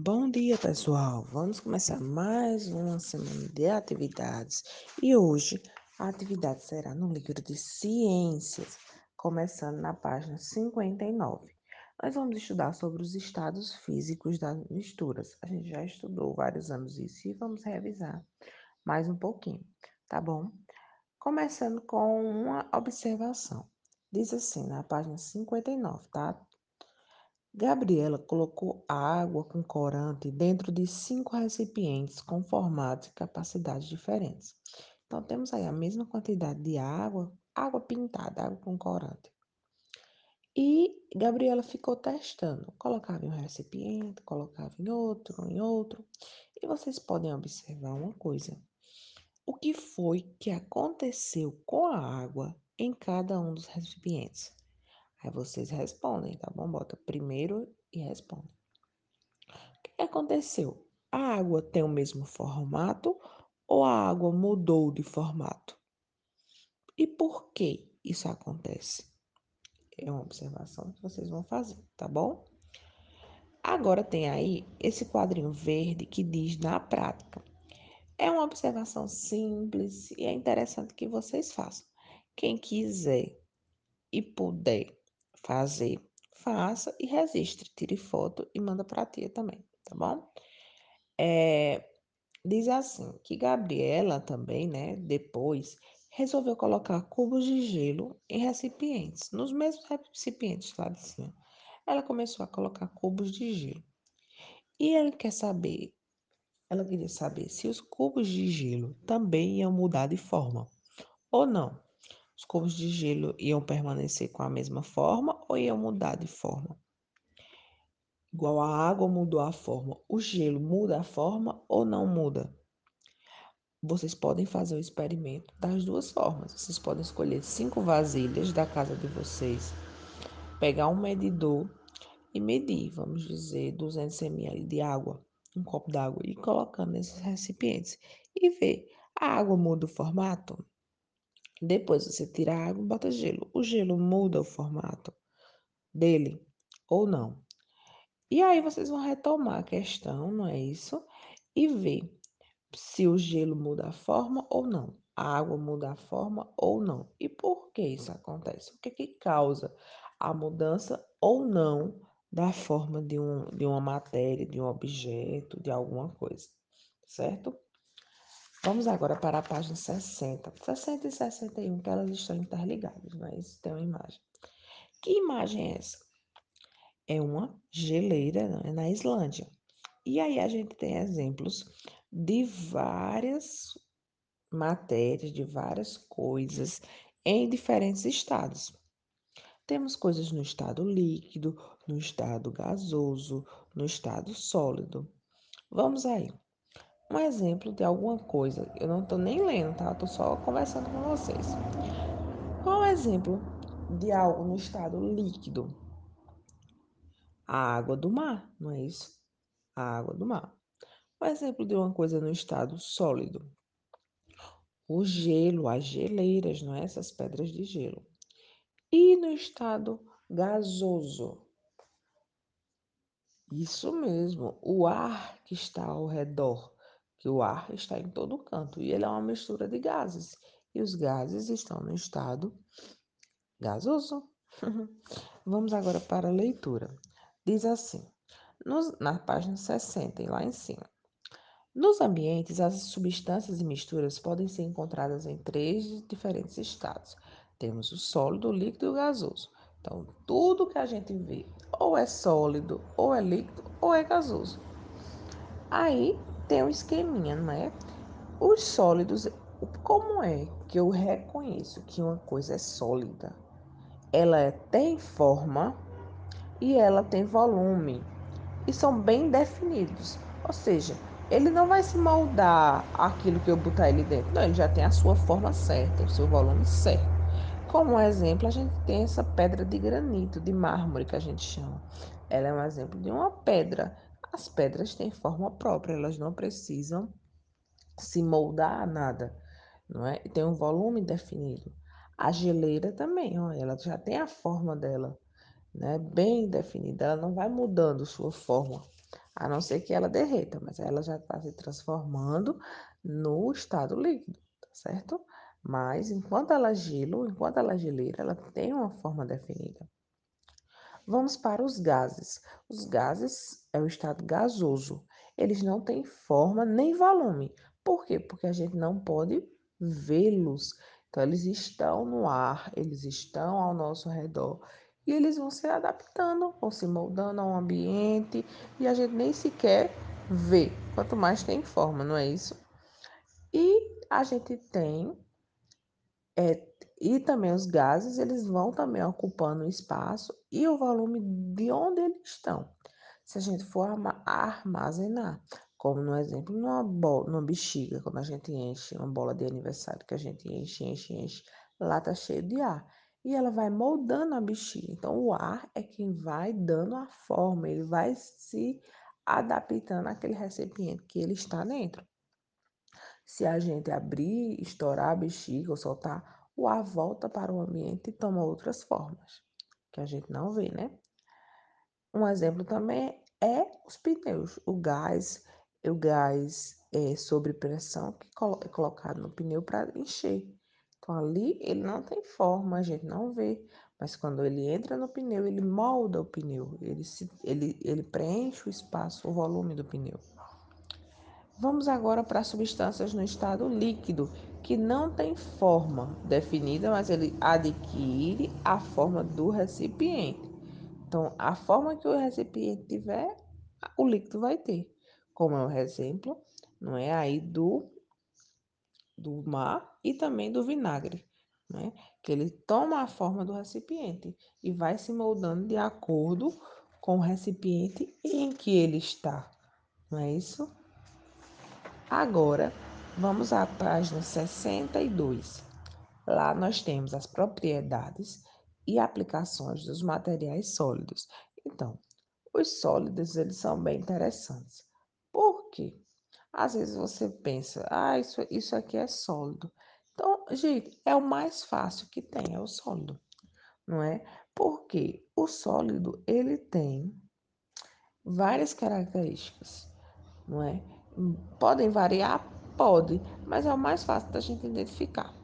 Bom dia, pessoal. Vamos começar mais uma semana de atividades e hoje a atividade será no livro de Ciências, começando na página 59. Nós vamos estudar sobre os estados físicos das misturas. A gente já estudou vários anos isso e vamos revisar mais um pouquinho, tá bom? Começando com uma observação. Diz assim na página 59, tá? Gabriela colocou água com corante dentro de cinco recipientes com formatos e capacidades diferentes. Então, temos aí a mesma quantidade de água, água pintada, água com corante. E Gabriela ficou testando. Colocava em um recipiente, colocava em outro, em outro. E vocês podem observar uma coisa. O que foi que aconteceu com a água em cada um dos recipientes? Aí vocês respondem, tá bom? Bota primeiro e responde. O que aconteceu? A água tem o mesmo formato ou a água mudou de formato? E por que isso acontece? É uma observação que vocês vão fazer, tá bom? Agora tem aí esse quadrinho verde que diz na prática. É uma observação simples e é interessante que vocês façam. Quem quiser e puder fazer, faça e registre, tire foto e manda para a tia também, tá bom? É, diz assim que Gabriela também, né, depois resolveu colocar cubos de gelo em recipientes, nos mesmos recipientes lá de cima. Ela começou a colocar cubos de gelo. E ele quer saber, ela queria saber se os cubos de gelo também iam mudar de forma ou não. Os cubos de gelo iam permanecer com a mesma forma ou iam mudar de forma? Igual a água mudou a forma, o gelo muda a forma ou não muda? Vocês podem fazer o experimento das duas formas. Vocês podem escolher cinco vasilhas da casa de vocês, pegar um medidor e medir, vamos dizer, 200 ml de água, um copo d'água, e colocando nesses recipientes e ver a água muda o formato? Depois você tira a água e bota gelo. O gelo muda o formato dele ou não? E aí vocês vão retomar a questão, não é isso? E ver se o gelo muda a forma ou não. A água muda a forma ou não. E por que isso acontece? O que, que causa a mudança ou não da forma de, um, de uma matéria, de um objeto, de alguma coisa, certo? Vamos agora para a página 60. 60 e 61, que elas estão interligadas, mas tem uma imagem. Que imagem é essa? É uma geleira né, na Islândia. E aí a gente tem exemplos de várias matérias, de várias coisas em diferentes estados. Temos coisas no estado líquido, no estado gasoso, no estado sólido. Vamos aí um exemplo de alguma coisa. Eu não estou nem lendo, tá? Estou só conversando com vocês. Qual é o exemplo de algo no estado líquido? A água do mar, não é isso? A água do mar. Um exemplo de uma coisa no estado sólido. O gelo, as geleiras, não é? Essas pedras de gelo. E no estado gasoso? Isso mesmo, o ar que está ao redor que o ar está em todo canto e ele é uma mistura de gases. E os gases estão no estado gasoso. Vamos agora para a leitura. Diz assim, nos, na página 60 e lá em cima. Nos ambientes, as substâncias e misturas podem ser encontradas em três diferentes estados. Temos o sólido, o líquido e o gasoso. Então, tudo que a gente vê ou é sólido, ou é líquido, ou é gasoso. Aí, tem um esqueminha, não é? Os sólidos, como é que eu reconheço que uma coisa é sólida? Ela é, tem forma e ela tem volume e são bem definidos. Ou seja, ele não vai se moldar aquilo que eu botar ele dentro. Não, ele já tem a sua forma certa, o seu volume certo. Como exemplo, a gente tem essa pedra de granito, de mármore que a gente chama. Ela é um exemplo de uma pedra as pedras têm forma própria, elas não precisam se moldar a nada, não é? E tem um volume definido. A geleira também, ó, ela já tem a forma dela, né? Bem definida, ela não vai mudando sua forma a não ser que ela derreta, mas ela já está se transformando no estado líquido, tá certo? Mas enquanto ela é gelo, enquanto ela é geleira, ela tem uma forma definida. Vamos para os gases. Os gases é o estado gasoso. Eles não têm forma nem volume. Por quê? Porque a gente não pode vê-los. Então, eles estão no ar, eles estão ao nosso redor e eles vão se adaptando, vão se moldando ao ambiente e a gente nem sequer vê, quanto mais tem forma, não é isso? E a gente tem é, e também os gases, eles vão também ocupando o espaço e o volume de onde eles estão. Se a gente for armazenar, como no exemplo, numa, bola, numa bexiga, quando a gente enche uma bola de aniversário, que a gente enche, enche, enche, lá tá cheio de ar. E ela vai moldando a bexiga. Então, o ar é quem vai dando a forma, ele vai se adaptando àquele recipiente que ele está dentro. Se a gente abrir, estourar a bexiga ou soltar, o ar volta para o ambiente e toma outras formas, que a gente não vê, né? Um exemplo também é os pneus, o gás, o gás é, sobre pressão que é colocado no pneu para encher. Então ali ele não tem forma, a gente não vê, mas quando ele entra no pneu, ele molda o pneu, ele, se, ele, ele preenche o espaço, o volume do pneu. Vamos agora para substâncias no estado líquido, que não tem forma definida, mas ele adquire a forma do recipiente. Então, a forma que o recipiente tiver, o líquido vai ter. Como é o exemplo, não é aí do do mar e também do vinagre, né? Que ele toma a forma do recipiente e vai se moldando de acordo com o recipiente em que ele está. Não é isso? Agora, vamos à página 62. Lá nós temos as propriedades e aplicações dos materiais sólidos. Então, os sólidos, eles são bem interessantes. Por quê? Às vezes você pensa, ah, isso, isso aqui é sólido. Então, gente, é o mais fácil que tem, é o sólido, não é? Porque o sólido, ele tem várias características, não é? Podem variar? Pode, mas é o mais fácil da gente identificar.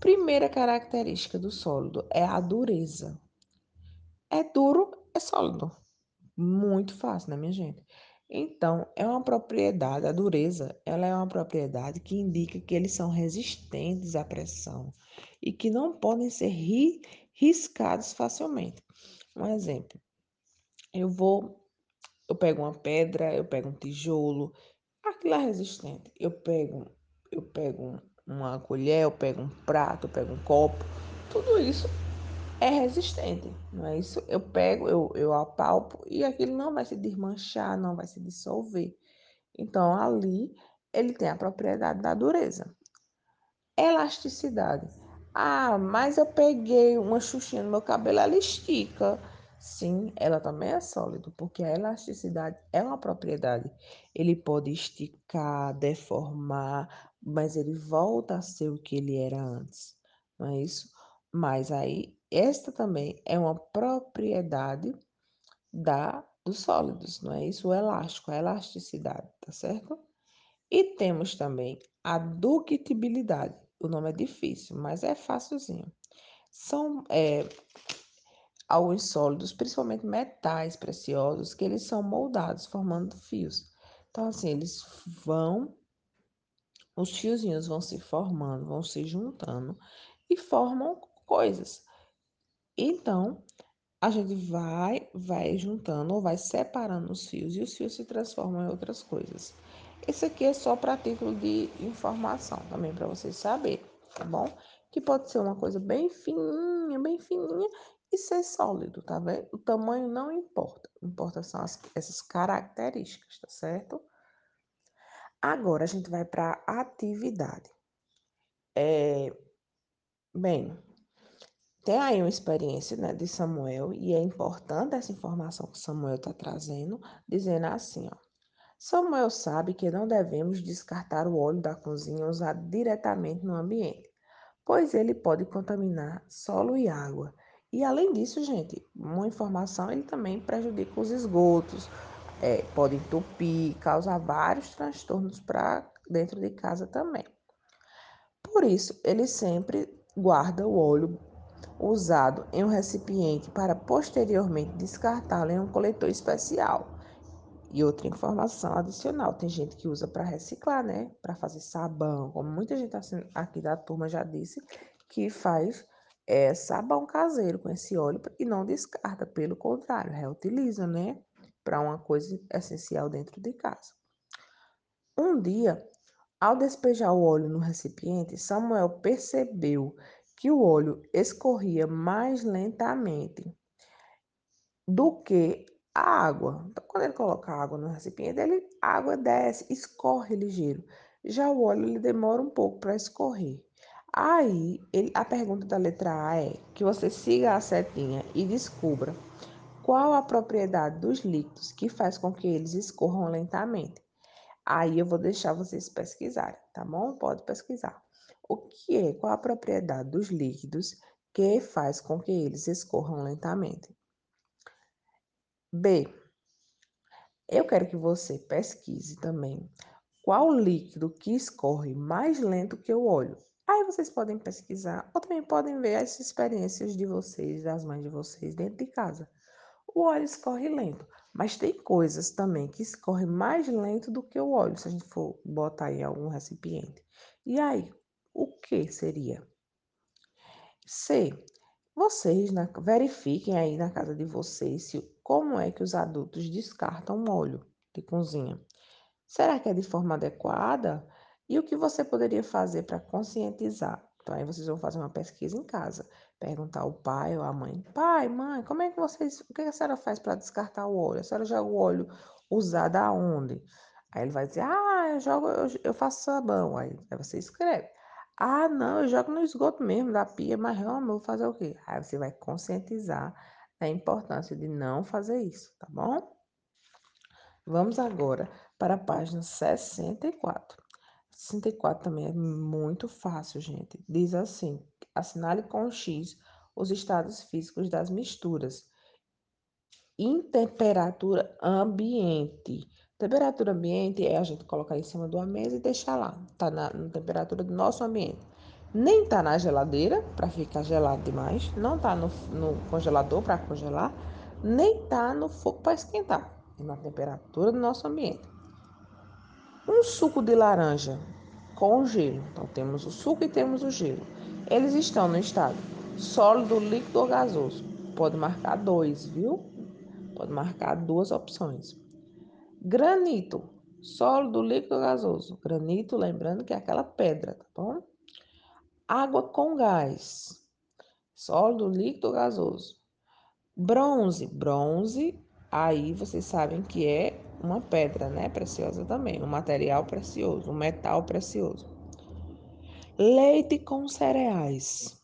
Primeira característica do sólido é a dureza. É duro, é sólido. Muito fácil, né, minha gente? Então, é uma propriedade, a dureza, ela é uma propriedade que indica que eles são resistentes à pressão e que não podem ser ri riscados facilmente. Um exemplo, eu vou, eu pego uma pedra, eu pego um tijolo, aquilo é resistente. Eu pego, eu pego uma colher, eu pego um prato, eu pego um copo, tudo isso é resistente, não é isso? Eu pego, eu, eu apalpo e aquilo não vai se desmanchar, não vai se dissolver. Então, ali, ele tem a propriedade da dureza. Elasticidade. Ah, mas eu peguei uma xuxinha no meu cabelo, ela estica. Sim, ela também é sólido, porque a elasticidade é uma propriedade. Ele pode esticar, deformar, mas ele volta a ser o que ele era antes, não é isso? Mas aí, esta também é uma propriedade da dos sólidos, não é isso? O elástico, a elasticidade, tá certo? E temos também a ductibilidade. O nome é difícil, mas é facilzinho. São é, alguns sólidos, principalmente metais preciosos, que eles são moldados, formando fios. Então, assim, eles vão, os fiozinhos vão se formando, vão se juntando e formam coisas. Então, a gente vai, vai juntando ou vai separando os fios e os fios se transformam em outras coisas. Esse aqui é só para título de informação, também para vocês saberem, tá bom? Que pode ser uma coisa bem fininha, bem fininha, e ser sólido, tá vendo? O tamanho não importa, importa são as, essas características, tá certo? Agora a gente vai para atividade. É, bem, tem aí uma experiência né, de Samuel e é importante essa informação que Samuel está trazendo, dizendo assim, ó. Samuel sabe que não devemos descartar o óleo da cozinha usado diretamente no ambiente, pois ele pode contaminar solo e água e além disso, gente, uma informação, ele também prejudica os esgotos, é, pode entupir, causar vários transtornos para dentro de casa também. Por isso, ele sempre guarda o óleo usado em um recipiente para posteriormente descartá-lo em um coletor especial. E outra informação adicional, tem gente que usa para reciclar, né? Para fazer sabão, como muita gente assim, aqui da turma já disse, que faz é, sabão caseiro com esse óleo e não descarta, pelo contrário, reutiliza, né? Para uma coisa essencial dentro de casa. Um dia, ao despejar o óleo no recipiente, Samuel percebeu que o óleo escorria mais lentamente do que a água. Então, quando ele coloca a água no recipiente, ele, a água desce, escorre ligeiro. Já o óleo ele demora um pouco para escorrer. Aí, ele, a pergunta da letra A é que você siga a setinha e descubra qual a propriedade dos líquidos que faz com que eles escorram lentamente. Aí eu vou deixar vocês pesquisarem, tá bom? Pode pesquisar. O que é? Qual a propriedade dos líquidos que faz com que eles escorram lentamente? B. Eu quero que você pesquise também qual líquido que escorre mais lento que o óleo. Aí vocês podem pesquisar ou também podem ver as experiências de vocês, das mães de vocês dentro de casa. O óleo escorre lento, mas tem coisas também que escorrem mais lento do que o óleo, se a gente for botar em algum recipiente. E aí, o que seria? C. Vocês né, verifiquem aí na casa de vocês se, como é que os adultos descartam óleo de cozinha. Será que é de forma adequada? E o que você poderia fazer para conscientizar? Então, aí vocês vão fazer uma pesquisa em casa, perguntar ao pai ou à mãe: pai, mãe, como é que vocês, o que a senhora faz para descartar o óleo? A senhora joga o óleo usado aonde? Aí ele vai dizer: ah, eu jogo, eu, eu faço sabão. Aí, aí você escreve. Ah, não, eu jogo no esgoto mesmo da pia, mas eu vou fazer o quê? Aí você vai conscientizar da importância de não fazer isso, tá bom? Vamos agora para a página 64. 64 também é muito fácil, gente. Diz assim: assinale com X os estados físicos das misturas. Em temperatura ambiente. Temperatura ambiente é a gente colocar em cima de uma mesa e deixar lá. Tá na, na temperatura do nosso ambiente. Nem tá na geladeira para ficar gelado demais, não tá no, no congelador para congelar, nem tá no fogo para esquentar. É na temperatura do nosso ambiente. Um suco de laranja com gelo. Então temos o suco e temos o gelo. Eles estão no estado sólido, líquido ou gasoso. Pode marcar dois, viu? Pode marcar duas opções. Granito, sólido, líquido ou gasoso? Granito, lembrando que é aquela pedra, tá bom? Água com gás, sólido, líquido ou gasoso? Bronze, bronze, aí vocês sabem que é uma pedra, né, preciosa também, um material precioso, um metal precioso. Leite com cereais.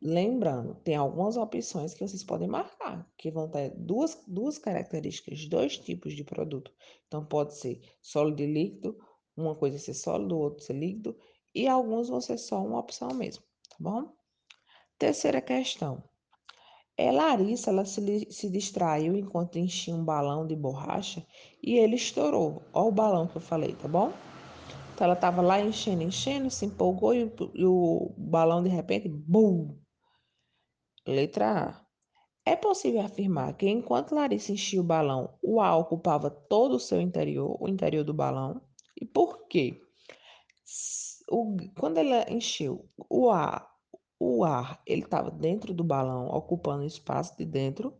Lembrando, tem algumas opções que vocês podem marcar, que vão ter duas, duas características, dois tipos de produto. Então, pode ser sólido e líquido, uma coisa ser sólido, outra ser líquido, e alguns vão ser só uma opção mesmo, tá bom? Terceira questão. É, Larissa, ela se, se distraiu enquanto enchia um balão de borracha e ele estourou. Olha o balão que eu falei, tá bom? Então, ela estava lá enchendo, enchendo, se empolgou e, e o balão, de repente, bum! Letra A. É possível afirmar que enquanto Larissa enchia o balão, o ar ocupava todo o seu interior, o interior do balão. E por quê? O, quando ela encheu o ar, o ar ele estava dentro do balão, ocupando o espaço de dentro.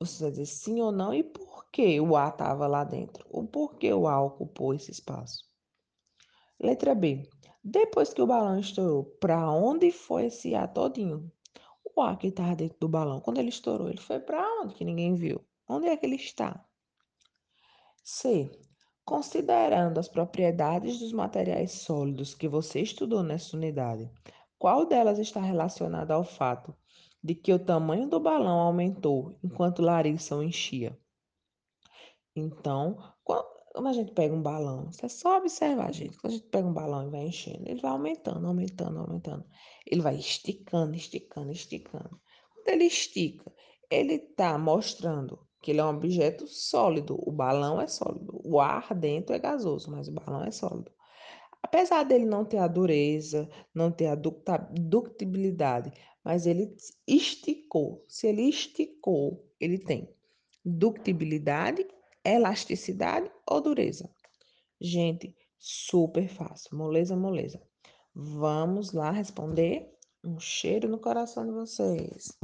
Você vai dizer sim ou não, e por que o ar estava lá dentro? O porquê o ar ocupou esse espaço? Letra B. Depois que o balão estourou, para onde foi esse ar todinho? O ar que estava dentro do balão, quando ele estourou, ele foi para onde que ninguém viu? Onde é que ele está? C. Considerando as propriedades dos materiais sólidos que você estudou nessa unidade, qual delas está relacionada ao fato de que o tamanho do balão aumentou enquanto Larissa o enchia? Então, quando a gente pega um balão, você é só observar, gente. Quando a gente pega um balão e vai enchendo, ele vai aumentando, aumentando, aumentando. Ele vai esticando, esticando, esticando. Quando ele estica, ele está mostrando que ele é um objeto sólido. O balão é sólido. O ar dentro é gasoso, mas o balão é sólido. Apesar dele não ter a dureza, não ter a ductibilidade, mas ele esticou. Se ele esticou, ele tem ductibilidade, elasticidade ou dureza? Gente, super fácil. Moleza, moleza. Vamos lá responder? Um cheiro no coração de vocês.